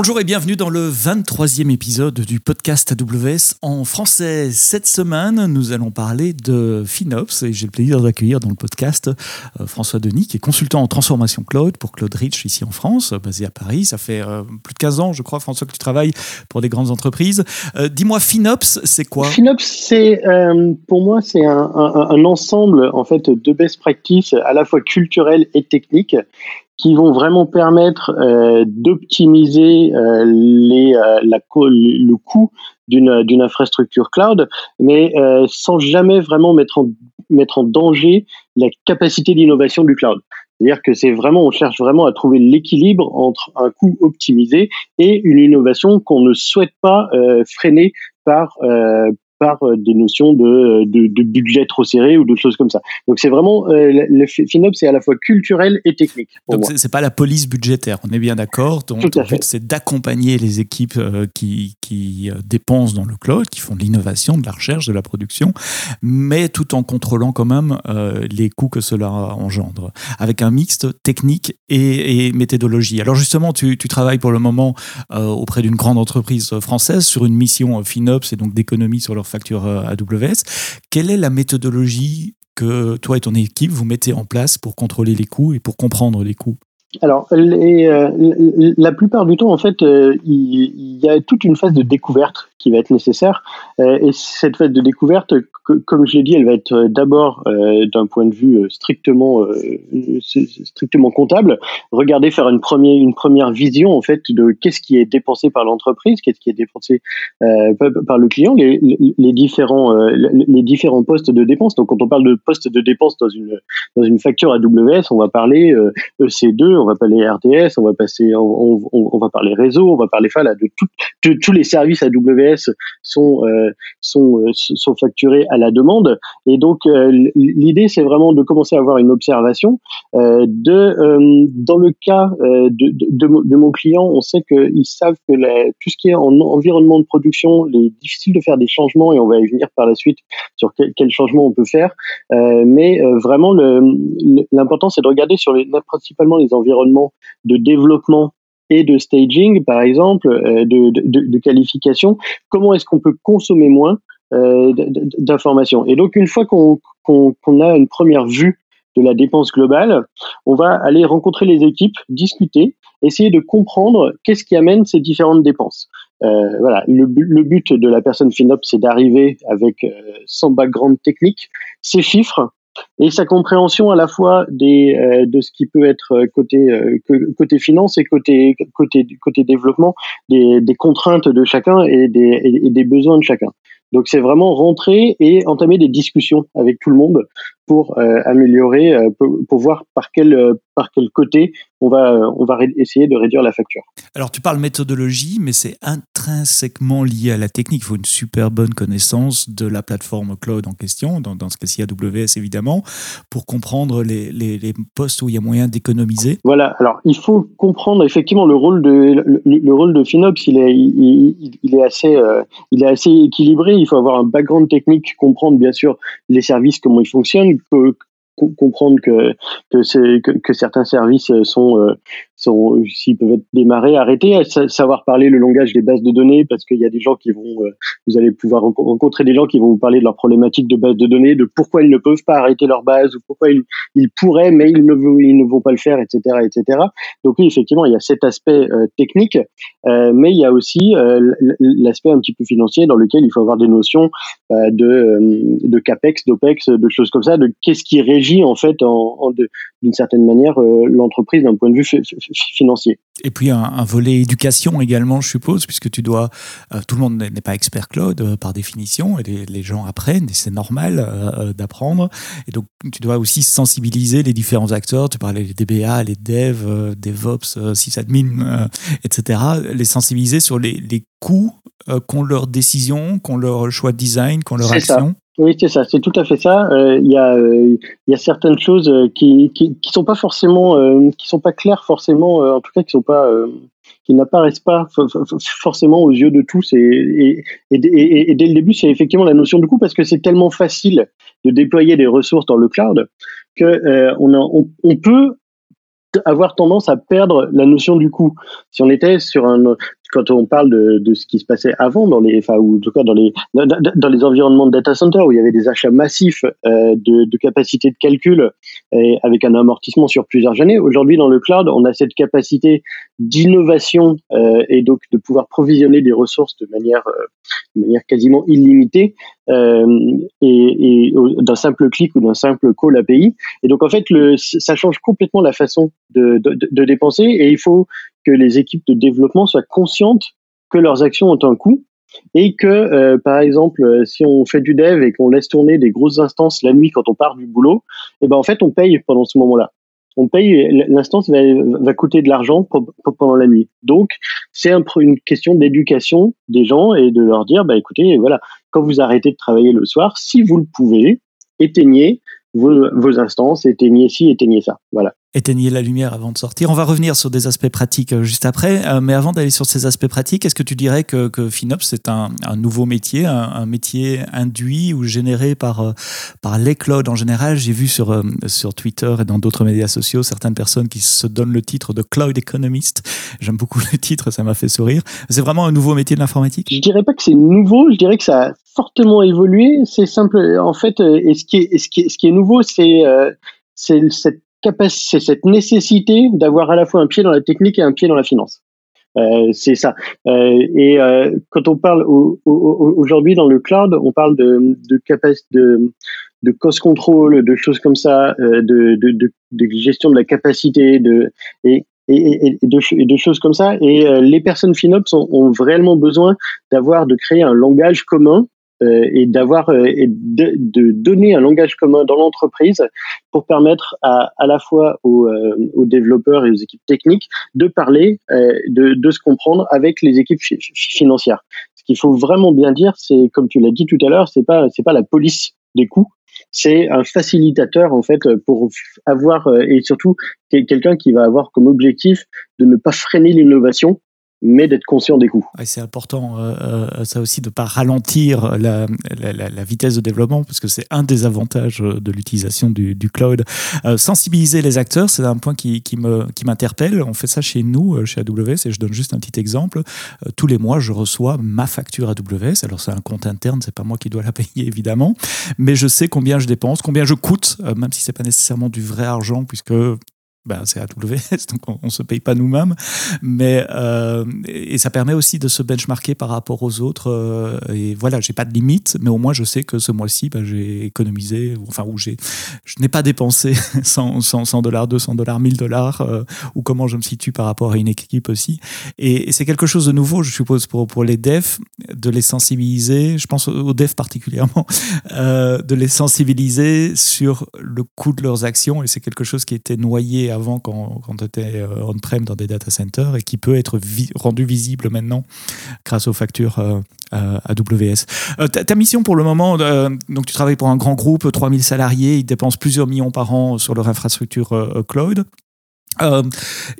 Bonjour et bienvenue dans le 23e épisode du podcast AWS en français. Cette semaine, nous allons parler de FinOps et j'ai le plaisir d'accueillir dans le podcast euh, François Denis, qui est consultant en transformation cloud pour Cloud Rich ici en France, basé à Paris. Ça fait euh, plus de 15 ans, je crois, François, que tu travailles pour des grandes entreprises. Euh, dis-moi, FinOps, c'est quoi? FinOps, c'est pour moi, c'est un, un, ensemble en fait de best practices à la fois culturelles et techniques qui vont vraiment permettre euh, d'optimiser euh, les euh, la, le coût d'une d'une infrastructure cloud, mais euh, sans jamais vraiment mettre en mettre en danger la capacité d'innovation du cloud. C'est-à-dire que c'est vraiment, on cherche vraiment à trouver l'équilibre entre un coût optimisé et une innovation qu'on ne souhaite pas euh, freiner par euh, par euh, des notions de, de, de, budget trop serré ou de choses comme ça. Donc c'est vraiment euh, le FinOps c'est à la fois culturel et technique. Donc c'est pas la police budgétaire, on est bien d'accord. Donc le but c'est d'accompagner les équipes euh, qui, qui dépensent dans le cloud, qui font de l'innovation, de la recherche, de la production, mais tout en contrôlant quand même les coûts que cela engendre, avec un mixte technique et, et méthodologie. Alors justement, tu, tu, travailles pour le moment auprès d'une grande entreprise française sur une mission FinOps et donc d'économie sur leur facture euh, AWS. Quelle est la méthodologie que toi et ton équipe vous mettez en place pour contrôler les coûts et pour comprendre les coûts? Alors, euh, la plupart du temps, en fait, euh, il, y a toute une phase de découverte qui va être nécessaire. et cette phase de découverte, comme je l'ai dit, elle va être euh, d'abord euh, d'un point de vue euh, strictement strictement comptable. Regarder faire une première une première vision en fait de qu'est-ce qui est dépensé par l'entreprise, qu'est-ce qui est dépensé par le client, les, les différents les différents postes de dépenses. Donc quand on parle de postes de dépenses dans une dans une facture AWS, on va parler EC2, on va parler RDS, on va passer on, va parler réseau, on va parler de tous les services AWS sont sont sont facturés à la demande. Et donc, euh, l'idée, c'est vraiment de commencer à avoir une observation. Euh, de, euh, dans le cas de, de, mon client, on sait qu'ils savent que tout ce qui est en environnement de production, il est difficile de faire des changements et on va y venir par la suite sur quel, quel changement on peut faire. mais vraiment, l'important, c'est de regarder sur principalement les environnements de développement et de staging, par exemple, de, de, de qualification. Comment est-ce qu'on peut consommer moins euh, d'informations? Et donc, une fois qu'on a une première vue de la dépense globale, on va aller rencontrer les équipes, discuter, essayer de comprendre qu'est-ce qui amène ces différentes dépenses. Euh, voilà, le, but de la personne FinOps, c'est d'arriver avec euh, son background technique, ses chiffres et sa compréhension à la fois des, euh, de ce qui peut être côté, euh, côté finance et côté, côté, côté développement, des, des contraintes de chacun et des, et des besoins de chacun. Donc c'est vraiment rentrer et entamer des discussions avec tout le monde pour euh, améliorer, euh, pour, voir par quel, euh, par quel côté on va, on va essayer de réduire la facture. Alors tu parles méthodologie, mais c'est intrinsèquement lié à la technique. Il faut une super bonne connaissance de la plateforme cloud en question, dans, dans ce cas-ci AWS évidemment, pour comprendre les, les, les, postes où il y a moyen d'économiser. Voilà, alors il faut comprendre effectivement le rôle de, le, rôle de FinOps, il est, il, il est, assez, il est assez équilibré. Il faut avoir un background technique, comprendre bien sûr les services, comment ils fonctionnent, peut comprendre que que, que, que certains services sont euh, sont s'ils peuvent être démarrés, arrêtés, savoir parler le langage des bases de données parce qu'il y a des gens qui vont euh, vous allez pouvoir rencontrer des gens qui vont vous parler de leurs problématiques de base de données, de pourquoi ils ne peuvent pas arrêter leur base ou pourquoi ils, ils pourraient mais ils ne ils ne vont pas le faire, etc., etc. Donc oui, effectivement, il y a cet aspect euh, technique, mais il y a aussi l'aspect un petit peu financier dans lequel il faut avoir des notions de de capex, d'opex, de choses comme ça, de qu'est-ce qui régit en fait en, d'une certaine manière euh, l'entreprise d'un point de vue financier. Et puis un, volet éducation également, je suppose, puisque tu dois. Euh, tout le monde n'est pas expert cloud euh, par définition, et les, gens apprennent, et c'est normal d'apprendre. Et donc tu dois aussi sensibiliser les différents acteurs. Tu parlais des DBA, les devs, DevOps, sysadmin, etc. Les sensibiliser sur les, les coûts qu'ont leurs décisions, qu'ont leur choix de design, qu'ont leur action. Oui, c'est ça, c'est tout à fait ça. Euh, il y, a, euh, certaines choses euh, qui, qui, sont pas forcément, qui sont pas claires forcément, en tout cas qui sont pas, n'apparaissent pas forcément aux yeux de tous. Et, dès le début, c'est effectivement la notion de coût parce que c'est tellement facile de déployer des ressources dans le cloud que on, peut avoir tendance à perdre la notion du coût. Si on était sur un, quand on parle de, de ce qui se passait avant dans les, enfin, ou en tout cas dans les, dans les environnements de data center où il y avait des achats massifs euh, de, de capacité de calcul avec un amortissement sur plusieurs années. Aujourd'hui, dans le cloud, on a cette capacité d'innovation euh, et donc de pouvoir provisionner des ressources de manière, euh, manière quasiment illimitée et, d'un simple clic ou d'un simple call API. Et donc en fait, le, ça change complètement la façon de, de dépenser et il faut que les équipes de développement soient conscientes que leurs actions ont un coût et que, euh, par exemple, euh, si on fait du dev et qu'on laisse tourner des grosses instances la nuit quand on part du boulot, eh ben en fait on paye pendant ce moment-là. On paye, l'instance va, coûter de l'argent pendant la nuit. Donc c'est un, une question d'éducation des gens et de leur dire, bah écoutez, voilà, quand vous arrêtez de travailler le soir, si vous le pouvez, éteignez vos, vos instances, éteignez ci, éteignez ça. Voilà éteignez la lumière avant de sortir. On va revenir sur des aspects pratiques euh, juste après, euh, mais avant d'aller sur ces aspects pratiques, est-ce que tu dirais que, FinOps c'est un, nouveau métier, un, métier induit ou généré par, euh, par les clouds en général? J'ai vu sur, sur Twitter et dans d'autres médias sociaux certaines personnes qui se donnent le titre de Cloud Economist. J'aime beaucoup le titre, ça m'a fait sourire. C'est vraiment un nouveau métier de l'informatique? Je dirais pas que c'est nouveau, je dirais que ça a fortement évolué. C'est simple, en fait, et ce qui est, ce qui est, ce qui est nouveau, c'est c'est cette c'est cette nécessité d'avoir à la fois un pied dans la technique et un pied dans la finance. Euh, c'est ça. Euh, et euh, quand on parle aujourd'hui dans le cloud, on parle de de capacité de, de cost control, de choses comme ça, de, gestion de la capacité, de et, de, choses comme ça. Et les personnes FinOps ont, ont réellement besoin d'avoir de créer un langage commun et d'avoir euh, et de, de, donner un langage commun dans l'entreprise pour permettre à, à la fois aux, euh, aux, développeurs et aux équipes techniques de parler, de, de se comprendre avec les équipes financières. Ce qu'il faut vraiment bien dire, c'est comme tu l'as dit tout à l'heure, c'est pas c'est pas la police des coûts, c'est un facilitateur en fait pour avoir et surtout quelqu'un qui va avoir comme objectif de ne pas freiner l'innovation mais d'être conscient des coûts. c'est important, euh, euh, ça aussi, de ne pas ralentir la, la, la, vitesse de développement, parce que c'est un des avantages de l'utilisation du, du, cloud. Euh, sensibiliser les acteurs, c'est un point qui, qui m'interpelle. Qui On fait ça chez nous, euh, chez AWS, et je donne juste un petit exemple. Euh, tous les mois, je reçois ma facture AWS. Alors, c'est un compte interne, c'est pas moi qui dois la payer, évidemment, mais je sais combien je dépense, combien je coûte, même si c'est pas nécessairement du vrai argent, puisque ben, c'est AWS, donc on ne se paye pas nous-mêmes. Mais euh, et ça permet aussi de se benchmarker par rapport aux autres. Euh, et voilà, j'ai pas de limite, mais au moins je sais que ce mois-ci, ben, j'ai économisé, enfin j'ai, je n'ai pas dépensé 100, 100, dollars, 200 dollars, 1000 dollars, euh, ou comment je me situe par rapport à une équipe aussi. Et, c'est quelque chose de nouveau, je suppose, pour pour les devs, de les sensibiliser. Je pense aux devs particulièrement, de les sensibiliser sur le coût de leurs actions. Et c'est quelque chose qui était noyé avant quand, quand tu étais euh, on-prem dans des data centers et qui peut être rendu visible maintenant grâce aux factures euh, euh AWS. Euh, ta, ta, mission pour le moment, donc tu travailles pour un grand groupe, 3000 salariés, ils dépensent plusieurs millions par an sur leur infrastructure cloud. Euh,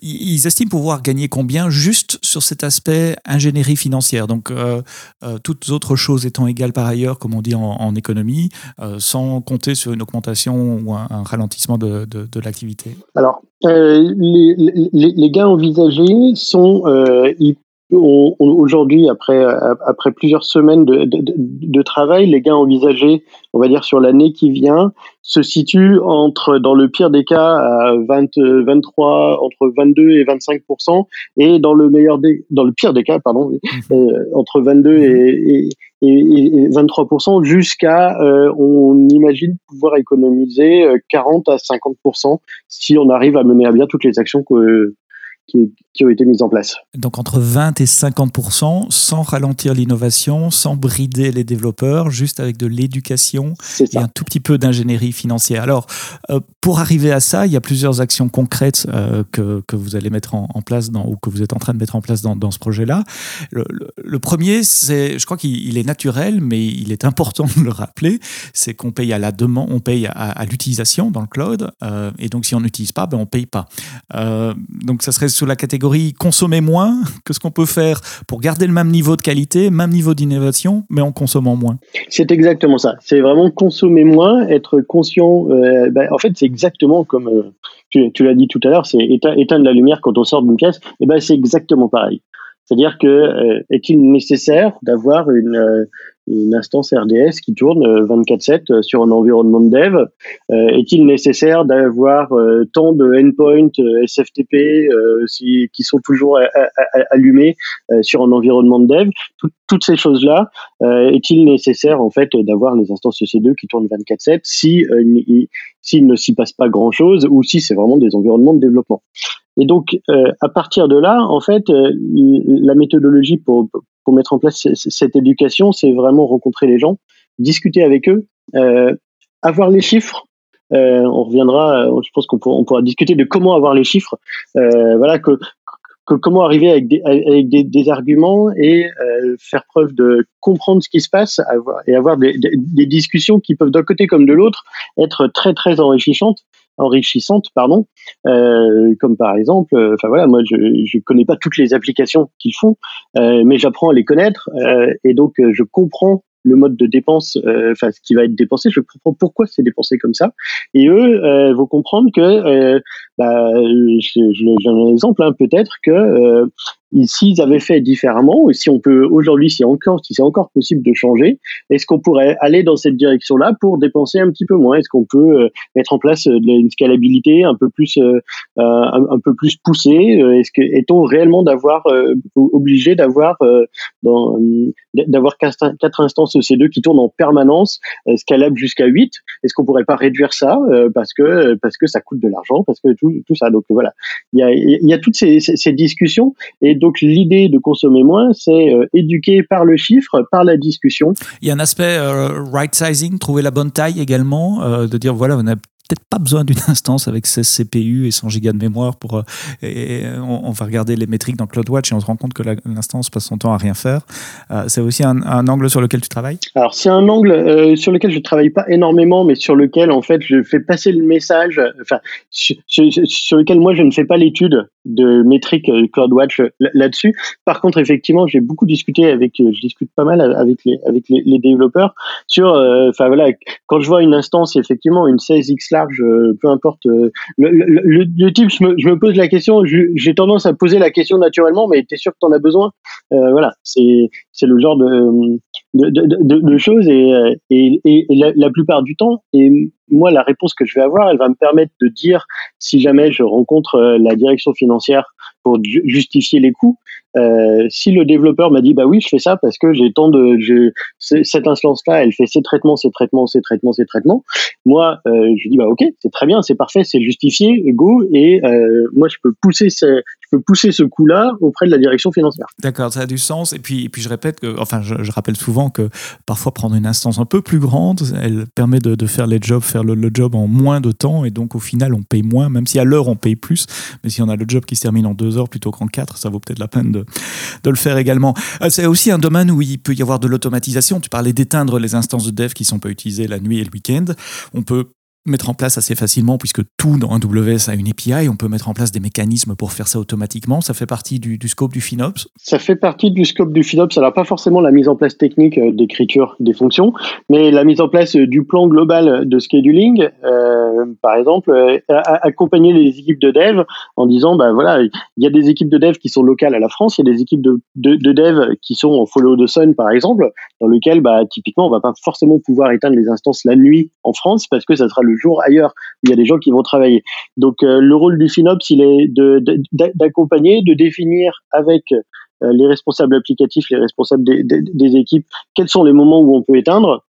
ils estiment pouvoir gagner combien juste sur cet aspect ingénierie financière? Donc, euh, euh, toutes autres choses étant égales par ailleurs, comme on dit en, économie, sans compter sur une augmentation ou un, ralentissement de, l'activité. Alors, les, gains envisagés sont, Aujourd'hui, après, après plusieurs semaines de, de, de, travail, les gains envisagés, on va dire sur l'année qui vient, se situent entre, dans le pire des cas, à 20, 23, entre 22 et 25% et dans le meilleur des, dans le pire des cas, pardon, mmh. euh, entre 22 et, et, et 23% jusqu'à, euh, on imagine pouvoir économiser 40 à 50% si on arrive à mener à bien toutes les actions que qui, qui, ont été mises en place. Donc entre 20 et 50% sans ralentir l'innovation, sans brider les développeurs, juste avec de l'éducation et un tout petit peu d'ingénierie financière. Alors, euh, pour arriver à ça, il y a plusieurs actions concrètes euh, que, que, vous allez mettre en, en, place dans, ou que vous êtes en train de mettre en place dans, dans ce projet-là. Le, le, le, premier, c'est, je crois qu'il est naturel, mais il est important de le rappeler, c'est qu'on paye à la demande, on paye à, à l'utilisation dans le cloud, euh, et donc si on n'utilise pas, ben on paye pas. Donc ça serait sous la catégorie consommer moins que ce qu'on peut faire pour garder le même niveau de qualité, même niveau d'innovation, mais en consommant moins. C'est exactement ça. C'est vraiment consommer moins, être conscient. Euh, ben, en fait, c'est exactement comme tu, l'as dit tout à l'heure, c'est éteindre la lumière quand on sort d'une pièce. Et ben c'est exactement pareil. C'est-à-dire que est-il nécessaire d'avoir une une instance RDS qui tourne 24/7 euh, euh, sur un environnement de dev? Euh, est-il nécessaire d'avoir tant de endpoints SFTP qui sont toujours allumés sur un environnement de dev? Toutes ces choses-là, est-il nécessaire en fait d'avoir les instances EC2 qui tournent 24/7 si s'il ne s'y passe pas grand-chose ou si c'est vraiment des environnements de développement? Et donc, à partir de là, en fait, la méthodologie pour, pour mettre en place cette éducation, c'est vraiment rencontrer les gens, discuter avec eux, euh, avoir les chiffres. Euh, on reviendra, euh, je pense qu'on pourra, discuter de comment avoir les chiffres. voilà, que, comment arriver avec des, avec des, arguments et faire preuve de comprendre ce qui se passe et avoir des discussions qui peuvent d'un côté comme de l'autre être très très enrichissantes enrichissantes, pardon, euh, comme par exemple, euh, enfin voilà, moi je je connais pas toutes les applications qu'ils font, euh, mais j'apprends à les connaître euh, et donc je comprends le mode de dépense, enfin ce qui va être dépensé, je comprends pourquoi c'est dépensé comme ça, et eux vont comprendre que, bah, j'ai un exemple, hein, peut-être que s'ils avaient fait différemment, ou si on peut aujourd'hui, si encore, si c'est encore possible de changer, est-ce qu'on pourrait aller dans cette direction-là pour dépenser un petit peu moins? Est-ce qu'on peut euh, mettre en place euh, une scalabilité un peu plus, euh, un, peu plus poussée Est-ce que est-on réellement d'avoir obligé d'avoir d'avoir quatre instances EC2 qui tournent en permanence, scalable jusqu'à 8 Est-ce qu'on pourrait pas réduire ça parce que parce que ça coûte de l'argent, parce que tout, tout ça? Donc voilà, il y a, y a toutes ces, ces discussions et donc l'idée de consommer moins, c'est euh, éduquer par le chiffre, par la discussion. Il y a un aspect euh, right sizing, trouver la bonne taille également, euh, de dire voilà, on a peut-être pas besoin d'une instance avec 16 CPU et 100 Go de mémoire pour. Euh, on, va regarder les métriques dans CloudWatch et on se rend compte que l'instance passe son temps à rien faire. Euh, c'est aussi un, angle sur lequel tu travailles? Alors, c'est un angle euh, sur lequel je travaille pas énormément, mais sur lequel, en fait, je fais passer le message, sur, lequel moi, je ne fais pas l'étude de métriques CloudWatch là-dessus. Par contre, effectivement, j'ai beaucoup discuté avec, je discute pas mal avec les, avec les, développeurs sur, enfin voilà, quand je vois une instance, effectivement, une 16X euh, peu importe. Euh, le, type, je me, pose la question, j'ai tendance à poser la question naturellement, mais tu es sûr que tu en as besoin? Euh, Voilà, c'est le genre de, de, choses et, et, la, plupart du temps, et moi, la réponse que je vais avoir, elle va me permettre de dire si jamais je rencontre la direction financière pour justifier les coûts. Euh, si le développeur m'a dit bah oui je fais ça parce que j'ai tant de cette instance là elle fait ces traitements ces traitements ces traitements ces traitements moi euh, je dis bah ok c'est très bien c'est parfait c'est justifié go et euh, moi je peux pousser ce, je peux pousser ce coup là auprès de la direction financière d'accord ça a du sens et puis et puis je répète que enfin je, rappelle souvent que parfois prendre une instance un peu plus grande elle permet de, de faire les jobs faire le, job en moins de temps et donc au final on paye moins même si à l'heure on paye plus mais si on a le job qui se termine en deux heures plutôt qu'en quatre ça vaut peut-être la peine de de, le faire également. Euh, c'est aussi un domaine où il peut y avoir de l'automatisation. Tu parlais d'éteindre les instances de dev qui sont pas utilisées la nuit et le week-end. On peut mettre en place assez facilement, puisque tout dans AWS a une API, on peut mettre en place des mécanismes pour faire ça automatiquement. Ça fait partie du, scope du FinOps? Ça fait partie du scope du FinOps. Alors, pas forcément la mise en place technique euh, d'écriture des fonctions, mais la mise en place euh, du plan global de scheduling, euh, par exemple, accompagner les équipes de dev en disant, bah voilà, il y a des équipes de dev qui sont locales à la France, il y a des équipes de, de, de dev qui sont en follow the sun, par exemple, dans lequel, bah, typiquement, on va pas forcément pouvoir éteindre les instances la nuit en France parce que ça sera le jour ailleurs il y a des gens qui vont travailler. Donc euh, le rôle du FinOps, il est d'accompagner, de, définir avec euh, les responsables applicatifs, les responsables des, équipes, quels sont les moments où on peut éteindre,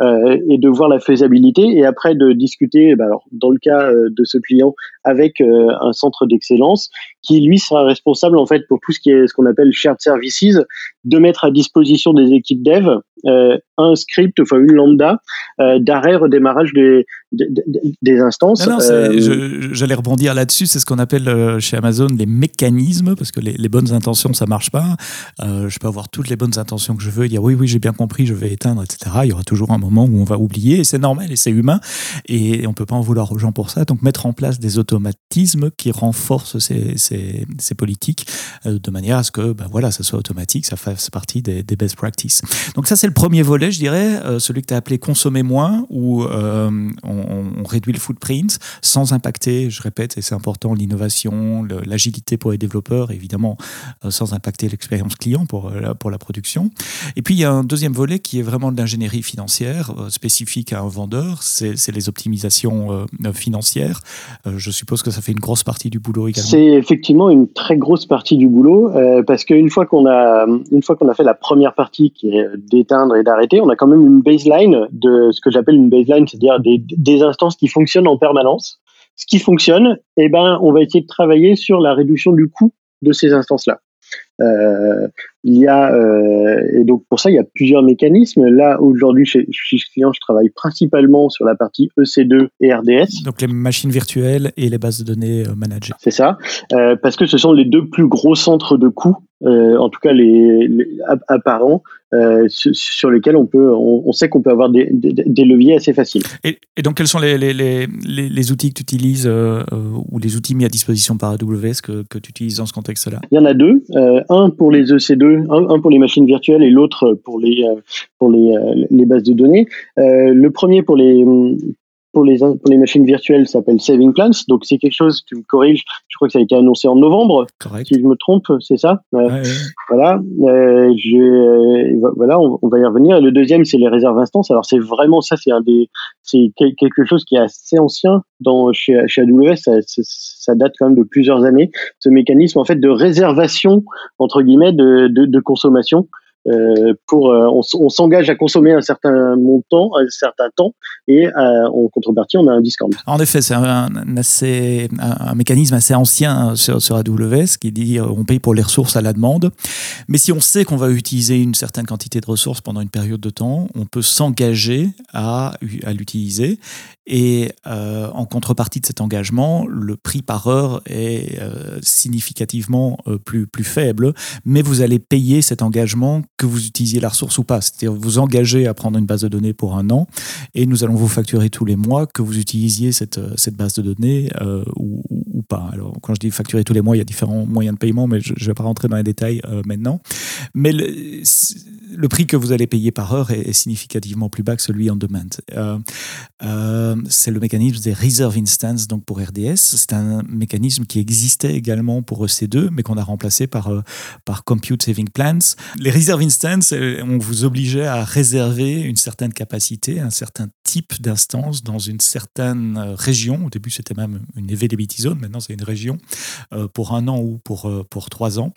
euh, et de voir la faisabilité et après de discuter, bah, alors, dans le cas de ce client, avec un centre d'excellence qui lui sera responsable en fait pour tout ce qui est ce qu'on appelle shared services, de mettre à disposition des équipes dev euh, un script, enfin une lambda euh, d'arrêt redémarrage des, des, instances. Euh, j'allais rebondir là-dessus, c'est ce qu'on appelle chez Amazon les mécanismes, parce que les, les bonnes intentions ça marche pas. je peux avoir toutes les bonnes intentions que je veux, dire oui oui j'ai bien compris, je vais éteindre, etc. Il y aura toujours un moment où on va oublier, et c'est normal et c'est humain, et on peut pas en vouloir aux gens pour ça. Donc mettre en place des automatismes qui renforcent ces, politiques euh, de manière à ce que ben voilà, ça soit automatique, ça fasse partie des, best practices. Donc ça c'est le premier volet, je dirais, euh, celui que tu as appelé consommer moins, où euh, on, on, réduit le footprint sans impacter, je répète, et c'est important, l'innovation, l'agilité pour les développeurs, évidemment, sans impacter l'expérience client pour, pour la production. Et puis il y a un deuxième volet qui est vraiment de l'ingénierie financière spécifique à un vendeur, c'est les optimisations financières. je suppose que ça fait une grosse partie du boulot également. C'est effectivement une très grosse partie du boulot euh, parce qu'une fois qu'on a une fois qu'on a fait la première partie qui est d'éteindre et d'arrêter, on a quand même une baseline de ce que j'appelle une baseline, c'est-à-dire des, instances qui fonctionnent en permanence. Ce qui fonctionne, eh ben, on va essayer de travailler sur la réduction du coût de ces instances-là. Euh, il y a euh, et donc pour ça il y a plusieurs mécanismes. Là aujourd'hui chez, chez client, je travaille principalement sur la partie EC2 et RDS. Donc les machines virtuelles et les bases de données euh, managées. C'est ça, euh, parce que ce sont les deux plus gros centres de coûts, euh, en tout cas les, les apparents, euh, sur lesquels on peut, on, on sait qu'on peut avoir des, des, des, leviers assez faciles. Et, et donc quels sont les, les, les, les outils que tu utilises ou les outils mis à disposition par AWS que, que tu utilises dans ce contexte-là? Il y en a deux, un pour les EC2 un, pour les machines virtuelles et l'autre pour les euh, euh, bases de données. Euh, le premier pour les pour les, pour les machines virtuelles s'appelle Saving Plans. Donc c'est quelque chose, tu me corriges, je crois que ça a été annoncé en novembre. Correct. Si je me trompe, c'est ça? Ouais, ouais. Voilà. Euh, je, voilà, on, on, va y revenir. Et le deuxième, c'est les réserves instances. Alors c'est vraiment ça, c'est un des, c'est quelque chose qui est assez ancien dans chez, chez AWS. Ça, ça, date quand même de plusieurs années. Ce mécanisme en fait de réservation entre guillemets de, de, de consommation. Euh, pour euh, on, s'engage à consommer un certain montant, un certain temps, et euh, en contrepartie, on a un discount. En effet, c'est un, mécanisme assez ancien sur, sur AWS qui dit on paye pour les ressources à la demande. Mais si on sait qu'on va utiliser une certaine quantité de ressources pendant une période de temps, on peut s'engager à l'utiliser. Et euh, en contrepartie de cet engagement, le prix par heure est euh, significativement euh, plus, plus faible, mais vous allez payer cet engagement que vous utilisiez la ressource ou pas. C'est-à-dire vous engagez à prendre une base de données pour un an et nous allons vous facturer tous les mois que vous utilisiez cette, cette base de données ou, ou, pas. Alors quand je dis facturer tous les mois, il y a différents moyens de paiement, mais je ne vais pas rentrer dans les détails maintenant. Mais le, prix que vous allez payer par heure est, est significativement plus bas que celui en demand. Euh, c'est le mécanisme des reserve instances donc pour RDS. C'est un mécanisme qui existait également pour EC2, mais qu'on a remplacé par, par Compute Saving Plans. Les reserve instances, on vous obligeait à réserver une certaine capacité, un certain type d'instance dans une certaine région. Au début, c'était même une availability zone, maintenant c'est une région, euh, pour un an ou pour, euh, pour trois ans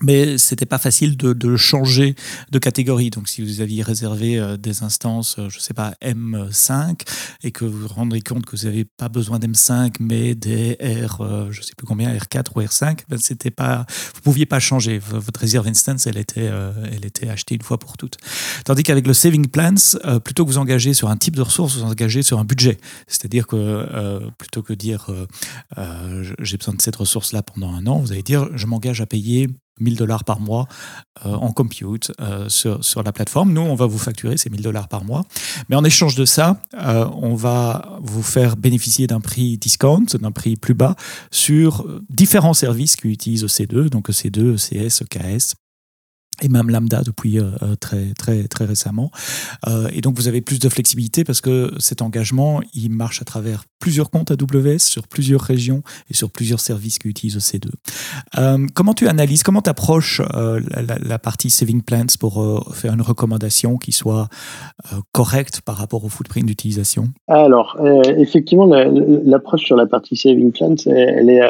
mais c'était pas facile de, de, changer de catégorie. Donc, si vous aviez réservé euh, des instances, euh, je sais pas, M5, et que vous vous rendez compte que vous n'avez pas besoin d'M5, mais des R, euh, je sais plus combien, R4 ou R5, ben c'était pas, vous pouviez pas changer. Votre réserve instance, elle était, euh, elle était achetée une fois pour toutes. Tandis qu'avec le saving plans, euh, plutôt que vous engagez sur un type de ressources, vous engagez sur un budget. C'est-à-dire que euh, plutôt que dire j'ai besoin de cette ressource-là pendant un an, vous allez dire je m'engage à payer 1000 dollars par mois euh, en compute euh, sur, sur la plateforme. Nous, on va vous facturer ces 1000 dollars par mois. Mais en échange de ça, euh, on va vous faire bénéficier d'un prix discount, d'un prix plus bas sur différents services qui utilisent EC2, donc EC2, ECS, EKS, et même Lambda depuis euh, très très très récemment. Euh, et donc vous avez plus de flexibilité parce que cet engagement il marche à travers plusieurs comptes AWS sur plusieurs régions et sur plusieurs services qui utilisent C2. Euh, comment tu analyses, comment tu approches euh, la, la, partie saving plans pour euh, faire une recommandation qui soit euh, correcte par rapport au footprint d'utilisation? Alors effectivement l'approche sur la partie saving plans elle est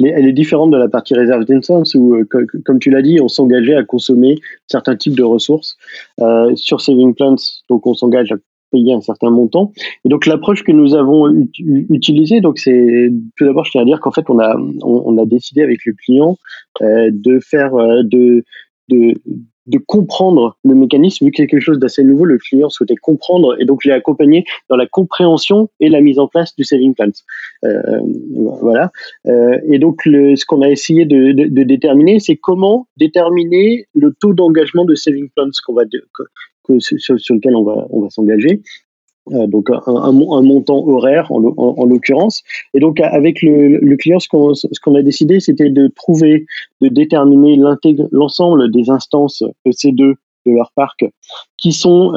elle est différente de la partie réserve d'instance où, comme tu l'as dit, on s'engageait à consommer certains types de ressources. Euh, sur Saving Plans, donc on s'engage à payer un certain montant. Et donc l'approche que nous avons utilisée, donc c'est tout d'abord, je tiens à dire qu'en fait on a on, a décidé avec le client euh, de faire euh, de de de comprendre le mécanisme, vu quelque chose d'assez nouveau, le client souhaitait comprendre, et donc je l'ai accompagné dans la compréhension et la mise en place du saving plan. Euh, voilà. Euh, et donc le, ce qu'on a essayé de, de, de déterminer, c'est comment déterminer le taux d'engagement de saving plans qu'on va sur, lequel on va, on va s'engager. Donc un, montant horaire en, en, l'occurrence. Et donc avec le, client, ce qu'on a décidé, c'était de trouver, de déterminer l'ensemble des instances EC2 de leur parc qui sont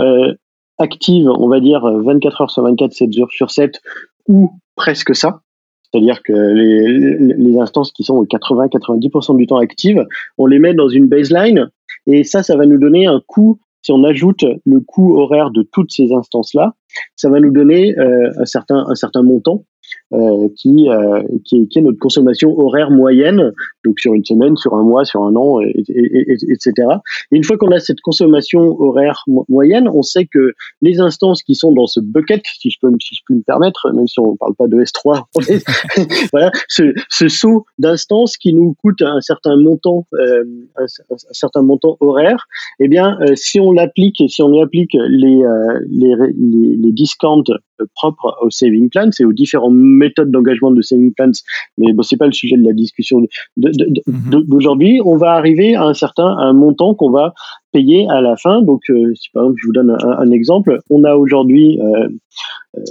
actives, on va dire 24 heures sur 24, 7 jours sur 7, ou presque ça. C'est-à-dire que les, instances qui sont 80-90% du temps actives, on les met dans une baseline et ça, ça va nous donner un coût. Si on ajoute le coût horaire de toutes ces instances-là, ça va nous donner euh, un certain un certain montant euh, qui, euh, qui, qui, est notre consommation horaire moyenne, donc sur une semaine, sur un mois, sur un an, et, et, etc. Et une fois qu'on a cette consommation horaire moyenne, on sait que les instances qui sont dans ce bucket, si je peux, si je peux me permettre, même si on ne parle pas de S3, voilà, ce, ce saut d'instances qui nous coûte un certain montant, euh, un, un, certain montant horaire, eh bien, euh, si on l'applique, si on applique les, euh, les, les, les discounts propres au saving plan, c'est aux différents méthode d'engagement de saving plans, mais bon, c'est pas le sujet de la discussion mhm. d'aujourd'hui. On va arriver à un certain un montant qu'on va payer à la fin. Donc, euh, si par exemple, je vous donne un, exemple, on a aujourd'hui, euh, euh,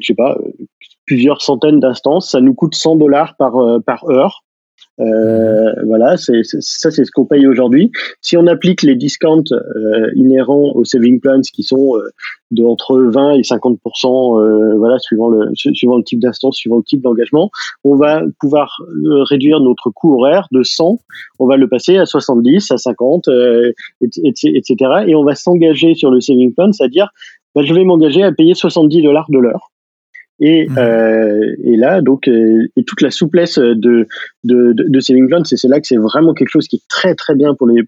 je sais pas, plusieurs centaines d'instances. Ça nous coûte 100 dollars par par heure. Euh, voilà, c'est, ça c'est ce qu'on paye aujourd'hui. Si on applique les discounts euh, inhérents aux saving plans qui sont euh, de entre 20 et 50% euh, voilà, suivant le suivant le type d'instance, suivant le type d'engagement, on va pouvoir réduire notre coût horaire de 100, on va le passer à 70, à 50, etc. Et on va s'engager sur le saving plan, c'est-à-dire bah, je vais m'engager à payer 70 dollars de l'heure. Et, mhm. euh, et là, donc, euh, et toute la souplesse de, de, de, de Saving Plan, c'est là que c'est vraiment quelque chose qui est très très bien pour les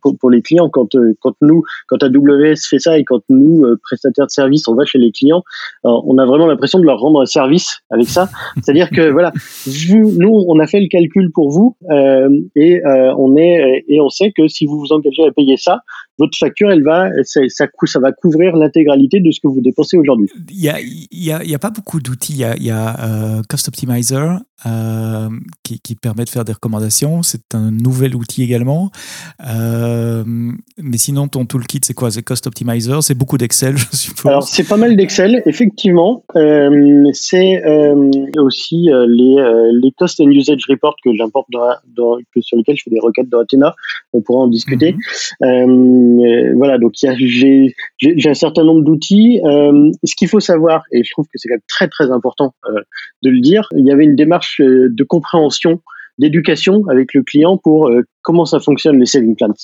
pour, pour les clients. Quand euh, quand nous, quand AWS fait ça et quand nous euh, prestataires de services, on va chez les clients, on a vraiment l'impression de leur rendre un service avec ça. C'est-à-dire que voilà, nous, on a fait le calcul pour vous euh, et on est et on sait que si vous vous engagez à payer ça, votre facture, elle va, ça, va couvrir l'intégralité de ce que vous dépensez aujourd'hui. Il n'y a, y a, a, pas beaucoup d'outils. Il y a, y a euh, Cost Optimizer euh, qui, qui, permet de faire des recommandations. C'est un nouvel outil également. Euh, mais sinon, ton toolkit, c'est quoi? C'est Cost Optimizer? C'est beaucoup d'Excel, je suppose Alors, c'est pas mal d'Excel, effectivement. c'est aussi les, les Cost and Usage Reports que j'importe dans, sur lesquels je fais des requêtes dans Athena. On pourra en discuter. Mhm. Euh, voilà, donc j'ai un certain nombre d'outils. Euh, ce qu'il faut savoir, et je trouve que c'est très très important euh, de le dire, il y avait une démarche de compréhension, d'éducation avec le client pour comment ça fonctionne les saving plans.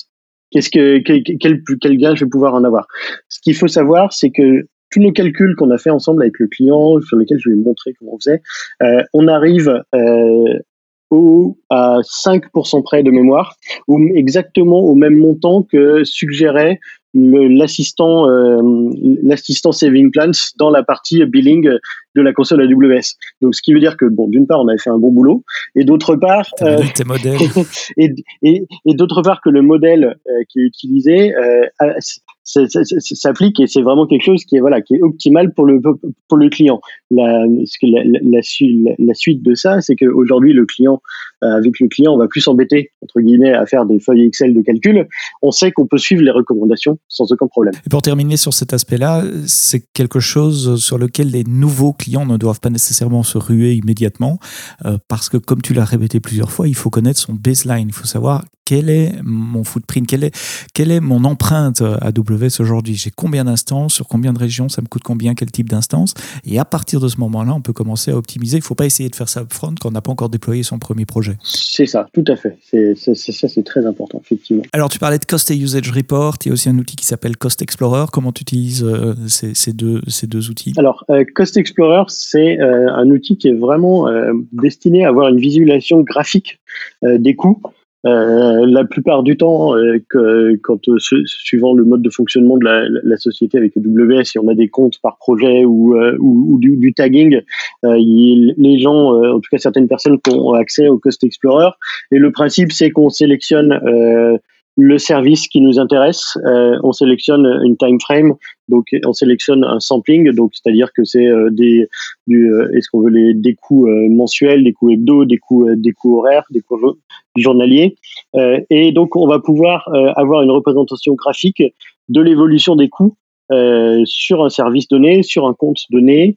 Qu'est-ce que quel, gain je vais pouvoir en avoir? Ce qu'il faut savoir, c'est que tous nos calculs qu'on a fait ensemble avec le client, sur lesquels je vais montrer comment on faisait, on arrive euh, au, à 5% près de mémoire, ou exactement au même montant que suggérait l'assistant euh, l'assistant saving plans dans la partie billing de la console AWS. Donc ce qui veut dire que bon d'une part on avait fait un bon boulot et d'autre part euh, et, et, et d'autre part que le modèle euh, qui est utilisé euh, s'applique et c'est vraiment quelque chose qui est voilà qui est optimal pour le pour le client. La, suite de ça, c'est qu'aujourd'hui le client euh, avec le client, on va plus s'embêter entre guillemets à faire des feuilles Excel de calcul. On sait qu'on peut suivre les recommandations sans aucun problème. Et pour terminer sur cet aspect-là, c'est quelque chose sur lequel les nouveaux clients ne doivent pas nécessairement se ruer immédiatement euh, parce que comme tu l'as répété plusieurs fois, il faut connaître son baseline. Il faut savoir quel est mon footprint, quelle est, quelle est mon empreinte AWS aujourd'hui J'ai combien d'instances, sur combien de régions, ça me coûte combien, quel type d'instance Et à partir de ce moment-là, on peut commencer à optimiser. Il ne faut pas essayer de faire ça upfront quand on n'a pas encore déployé son premier projet. C'est ça, tout à fait. C'est, ça, c'est très important, effectivement. Alors, tu parlais de Cost et Usage Report. Il y a aussi un outil qui s'appelle Cost Explorer. Comment tu utilises euh, ces, ces, deux, ces deux outils? Alors, euh, Cost Explorer, c'est euh, un outil qui est vraiment destiné à avoir une visualisation graphique des coûts. Euh, la plupart du temps, euh, que, quand euh, suivant le mode de fonctionnement de la, la, société avec AWS, si on a des comptes par projet ou, ou, ou du, du, tagging, les gens, en tout cas certaines personnes, ont accès au Cost Explorer. Et le principe, c'est qu'on sélectionne le service qui nous intéresse, on sélectionne une time frame, donc on sélectionne un sampling, donc c'est-à-dire que c'est des du est-ce qu'on veut les des coûts mensuels, des coûts hebdo, des coûts des coûts horaires, des coûts journalier. Euh, et donc, on va pouvoir euh, avoir une représentation graphique de l'évolution des coûts sur un service donné, sur un compte donné,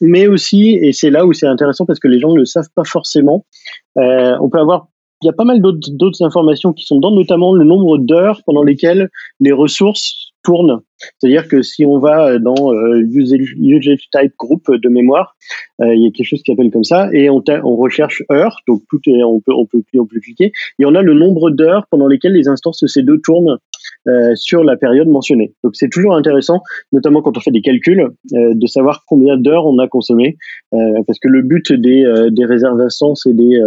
mais aussi, et c'est là où c'est intéressant parce que les gens ne le savent pas forcément, on peut avoir il y a pas mal d'autres informations qui sont dans, notamment le nombre d'heures pendant lesquelles les ressources tournent. C'est-à-dire que si on va dans euh, usage, type group de mémoire, euh, il y a quelque chose qui s'appelle comme ça, et on, recherche heures, donc tout est, on peut, on peut, on peut cliquer, et on a le nombre d'heures pendant lesquelles les instances C2 tournent euh, sur la période mentionnée. Donc c'est toujours intéressant, notamment quand on fait des calculs, euh, de savoir combien d'heures on a consommé, euh, parce que le but des, des réserves et des,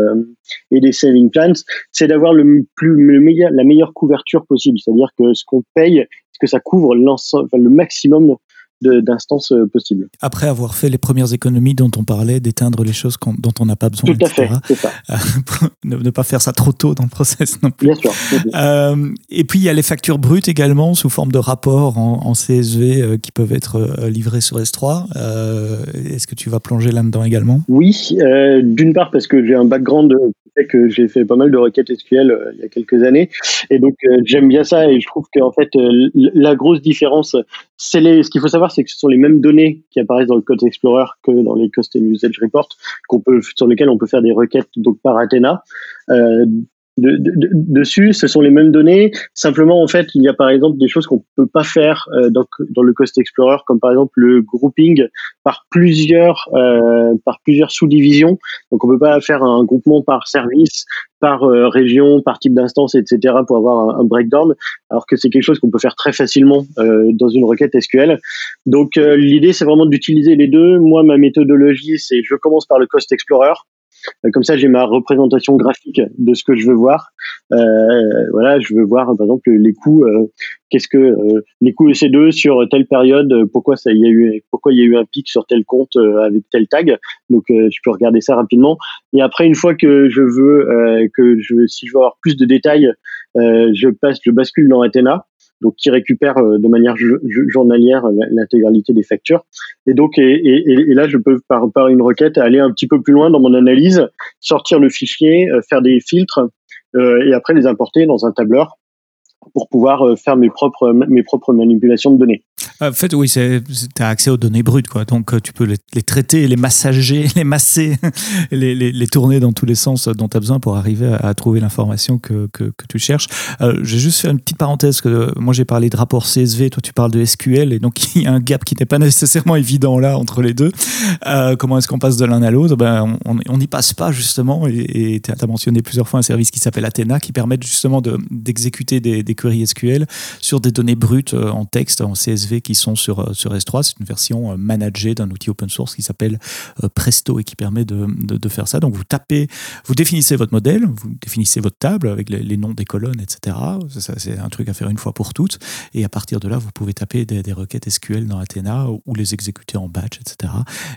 et des saving plans, c'est d'avoir le plus le meilleur, la meilleure couverture possible, c'est-à-dire que ce qu'on paye, que ça couvre l'ensemble, le maximum d'instances euh, possibles. Après avoir fait les premières économies dont on parlait, d'éteindre les choses dont on n'a pas besoin, Tout à fait, c'est ça. ne, pas faire ça trop tôt dans le process non plus. Bien sûr. Euh, et puis il y a les factures brutes également sous forme de rapports en, CSV euh, qui peuvent être livrés sur S3. Est-ce que tu vas plonger là-dedans également? Oui, d'une part parce que j'ai un background que j'ai fait pas mal de requêtes SQL il y a quelques années et donc j'aime bien ça et je trouve qu'en fait la grosse différence c'est les ce qu'il faut savoir c'est que ce sont les mêmes données qui apparaissent dans le Code Explorer que dans les Custom Usage Reports, qu'on peut, sur lesquels on peut faire des requêtes donc par Athena. Euh, dessus, ce sont les mêmes données. Simplement, en fait, il y a par exemple des choses qu'on peut pas faire euh, dans, dans, le Cost Explorer, comme par exemple le grouping par plusieurs euh, par plusieurs sous-divisions. Donc, on peut pas faire un groupement par service, par euh, région, par type d'instance, etc. pour avoir un, breakdown, alors que c'est quelque chose qu'on peut faire très facilement euh, dans une requête SQL. Donc, euh, l'idée, c'est vraiment d'utiliser les deux. Moi, ma méthodologie, c'est je commence par le Cost Explorer. Euh, comme ça, j'ai ma représentation graphique de ce que je veux voir. Euh, voilà, je veux voir par exemple les coûts. Euh, qu'est-ce que les coûts EC2 sur telle période Pourquoi ça y a eu Pourquoi il y a eu un pic sur tel compte avec tel tag Donc, je peux regarder ça rapidement. Et après, une fois que je veux que je, si je veux avoir plus de détails, je passe, je bascule dans Athena donc qui récupère euh, de manière journalière l'intégralité des factures. Et donc, et, là, je peux par, par une requête aller un petit peu plus loin dans mon analyse, sortir le fichier, euh, faire des filtres euh, et après les importer dans un tableur pour pouvoir euh, faire mes propres, mes propres manipulations de données. En fait, oui, tu as accès aux données brutes, quoi. Donc, euh, tu peux les, traiter, les massager, les masser, les, tourner dans tous les sens dont tu as besoin pour arriver à, trouver l'information que, que, tu cherches. Euh, j'ai juste fait une petite parenthèse que moi, j'ai parlé de rapport CSV, toi, tu parles de SQL, et donc il y a un gap qui n'est pas nécessairement évident là entre les deux. Euh, comment est-ce qu'on passe de l'un à l'autre? Ben, On n'y passe pas, justement, et tu as mentionné plusieurs fois un service qui s'appelle Athena, qui permet justement d'exécuter des, queries SQL sur des données brutes euh, en texte, en CSV qui sont sur, euh, sur S3. C'est une version euh, managée d'un outil open source qui s'appelle Presto et qui permet de, de, faire ça. Donc vous tapez, vous définissez votre modèle, vous définissez votre table avec les, noms des colonnes, etc. C'est un truc à faire une fois pour toutes. Et à partir de là, vous pouvez taper des, des requêtes SQL dans Athena ou les exécuter en batch, etc.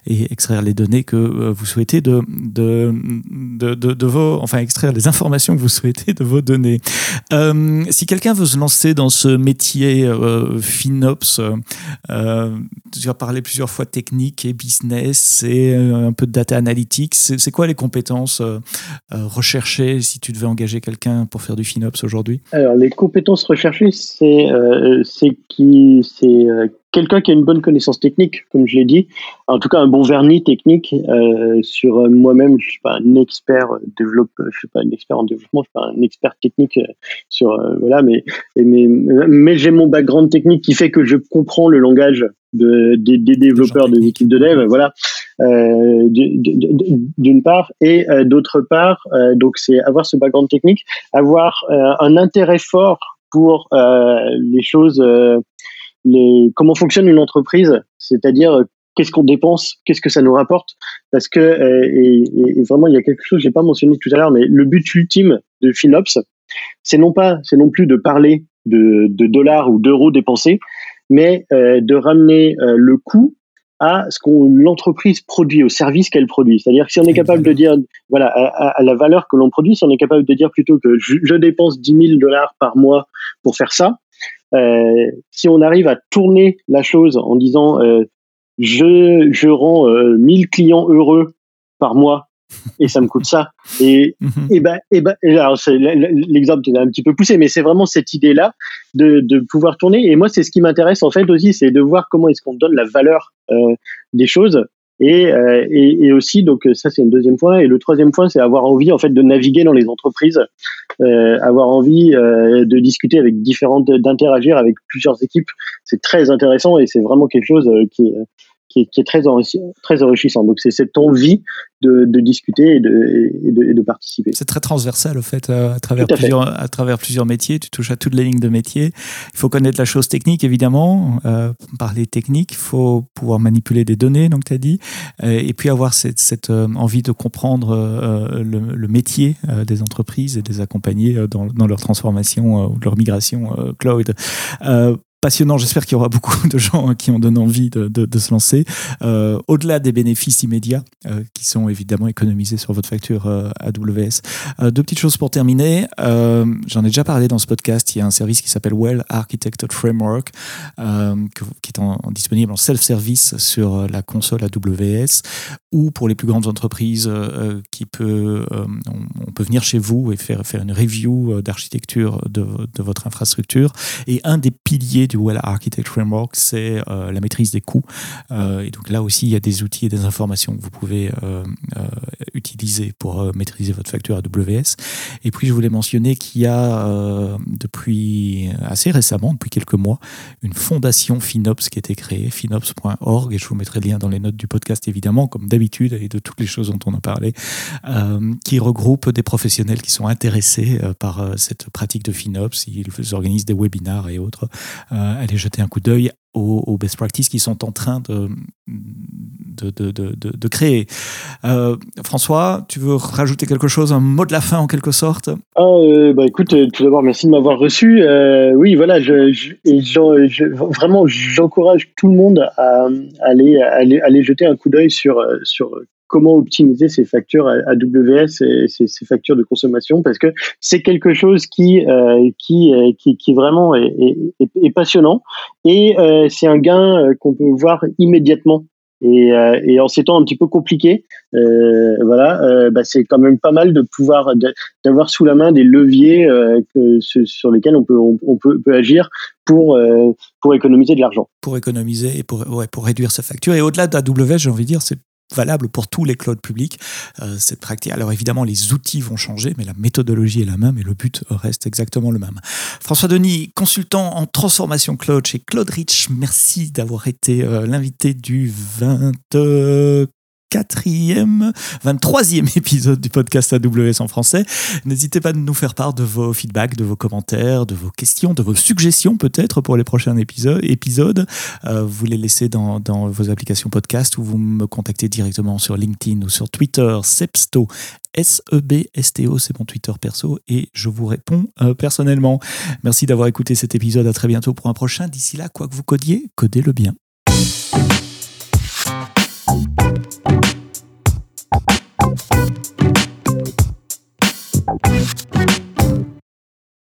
Et extraire les données que vous souhaitez de, de, de, de, vos, enfin extraire les informations que vous souhaitez de vos données. si quelqu'un veut se lancer dans ce métier euh, FinOps euh, Tu as parlé plusieurs fois technique et business et euh, un peu de data analytics. C'est quoi les compétences recherchées si tu devais engager quelqu'un pour faire du FinOps aujourd'hui? Alors, les compétences recherchées, c'est qui c'est quelqu'un qui a une bonne connaissance technique, comme je l'ai dit, en tout cas un bon vernis technique euh, sur euh, moi-même. Je suis pas un expert euh, développeur, je suis pas un expert en développement, je suis pas un expert technique euh, sur voilà, mais mais mais j'ai mon background technique qui fait que je comprends le langage de, des, des développeurs des équipes de dev, voilà, euh, d'une part, et d'autre part, donc c'est avoir ce background technique, avoir un intérêt fort pour les choses les, comment fonctionne une entreprise, c'est-à-dire euh, qu'est-ce qu'on dépense, qu'est-ce que ça nous rapporte, parce que euh, et, vraiment il y a quelque chose que j'ai pas mentionné tout à l'heure, mais le but ultime de FinOps, c'est non pas, c'est non plus de parler de, de dollars ou d'euros dépensés, mais euh, de ramener le coût à ce qu'on l'entreprise produit, au service qu'elle produit. C'est-à-dire que si on est capable de dire, voilà, à, la valeur que l'on produit, si on est capable de dire plutôt que je, je dépense 10 000 dollars par mois pour faire ça, euh, si on arrive à tourner la chose en disant euh, je, je rends 1000 euh, clients heureux par mois et ça me coûte ça. Et, mhm. et ben, et ben, alors l'exemple est un petit peu poussé, mais c'est vraiment cette idée-là de, de pouvoir tourner. Et moi, c'est ce qui m'intéresse en fait aussi, c'est de voir comment est-ce qu'on donne la valeur euh, des choses. Et, euh, et, et, aussi, donc ça c'est un deuxième point. Et le troisième point, c'est avoir envie en fait de naviguer dans les entreprises, euh, avoir envie euh, de discuter avec différentes, d'interagir avec plusieurs équipes. C'est très intéressant et c'est vraiment quelque chose euh, qui, qui est, qui est très, très enrichissant. Donc c'est cette envie de, de discuter et de, et de, de participer. C'est très transversal au fait, euh, à travers, plusieurs, à travers plusieurs métiers. Tu touches à toutes les lignes de métier. Il faut connaître la chose technique, évidemment. Euh, parler technique, il faut pouvoir manipuler des données, donc tu as dit. Euh, et puis avoir cette, cette euh, envie de comprendre le, le, métier des entreprises et des accompagner dans, dans leur transformation ou leur migration cloud passionnant. J'espère qu'il y aura beaucoup de gens qui ont donné envie de, se lancer. Euh, Au-delà des bénéfices immédiats euh, qui sont évidemment économisés sur votre facture euh, AWS. Deux petites choses pour terminer. J'en ai déjà parlé dans ce podcast. Il y a un service qui s'appelle Well Architected Framework qui est disponible en self-service sur la console AWS ou pour les plus grandes entreprises qui peut, on, on, peut venir chez vous et faire, faire une review d'architecture de, de votre infrastructure. Et un des piliers du Well Architect Framework, c'est euh, la maîtrise des coûts. Euh, et donc là aussi, il y a des outils et des informations que vous pouvez euh, utiliser pour maîtriser votre facture AWS. Et puis, je voulais mentionner qu'il y a depuis assez récemment, depuis quelques mois, une fondation FinOps qui a été créée, finops.org, et je vous mettrai le lien dans les notes du podcast évidemment, comme d'habitude, et de toutes les choses dont on a parlé, qui regroupe des professionnels qui sont intéressés par cette pratique de FinOps. Ils organisent des webinars et autres aller jeter un coup d'œil aux, best practices qui sont en train de, de, de, de, créer. Euh, François, tu veux rajouter quelque chose, un mot de la fin en quelque sorte? Euh, bah Écoute, tout d'abord, merci de m'avoir reçu. oui, voilà, je, vraiment, j'encourage tout le monde à aller, aller, aller jeter un coup d'œil sur, sur comment optimiser ces factures AWS et ces, factures de consommation parce que c'est quelque chose qui euh, euh, qui, qui vraiment est, passionnant et euh, c'est un gain qu'on peut voir immédiatement et, en ces temps un petit peu compliqués, voilà, bah c'est quand même pas mal de pouvoir d'avoir sous la main des leviers sur lesquels on peut on, peut, peut, agir pour pour économiser de l'argent. Pour économiser et pour pour réduire sa facture. Et au-delà d'AWS, j'ai envie de dire, c'est valable pour tous les clouds publics. Euh, cette pratique. Alors évidemment, les outils vont changer, mais la méthodologie est la même et le but reste exactement le même. François Denis, consultant en transformation cloud chez Cloud Rich, merci d'avoir été euh, l'invité du 20 quatrième, 23e épisode du podcast AWS en français. N'hésitez pas à nous faire part de vos feedbacks, de vos commentaires, de vos questions, de vos suggestions peut-être pour les prochains épisodes. Euh, vous les laissez dans, vos applications podcast ou vous me contactez directement sur LinkedIn ou sur Twitter, Sepsto, S-E-B-S-T-O, c'est mon Twitter perso et je vous réponds euh, personnellement. Merci d'avoir écouté cet épisode. À très bientôt pour un prochain. D'ici là, quoi que vous codiez, codez-le bien. you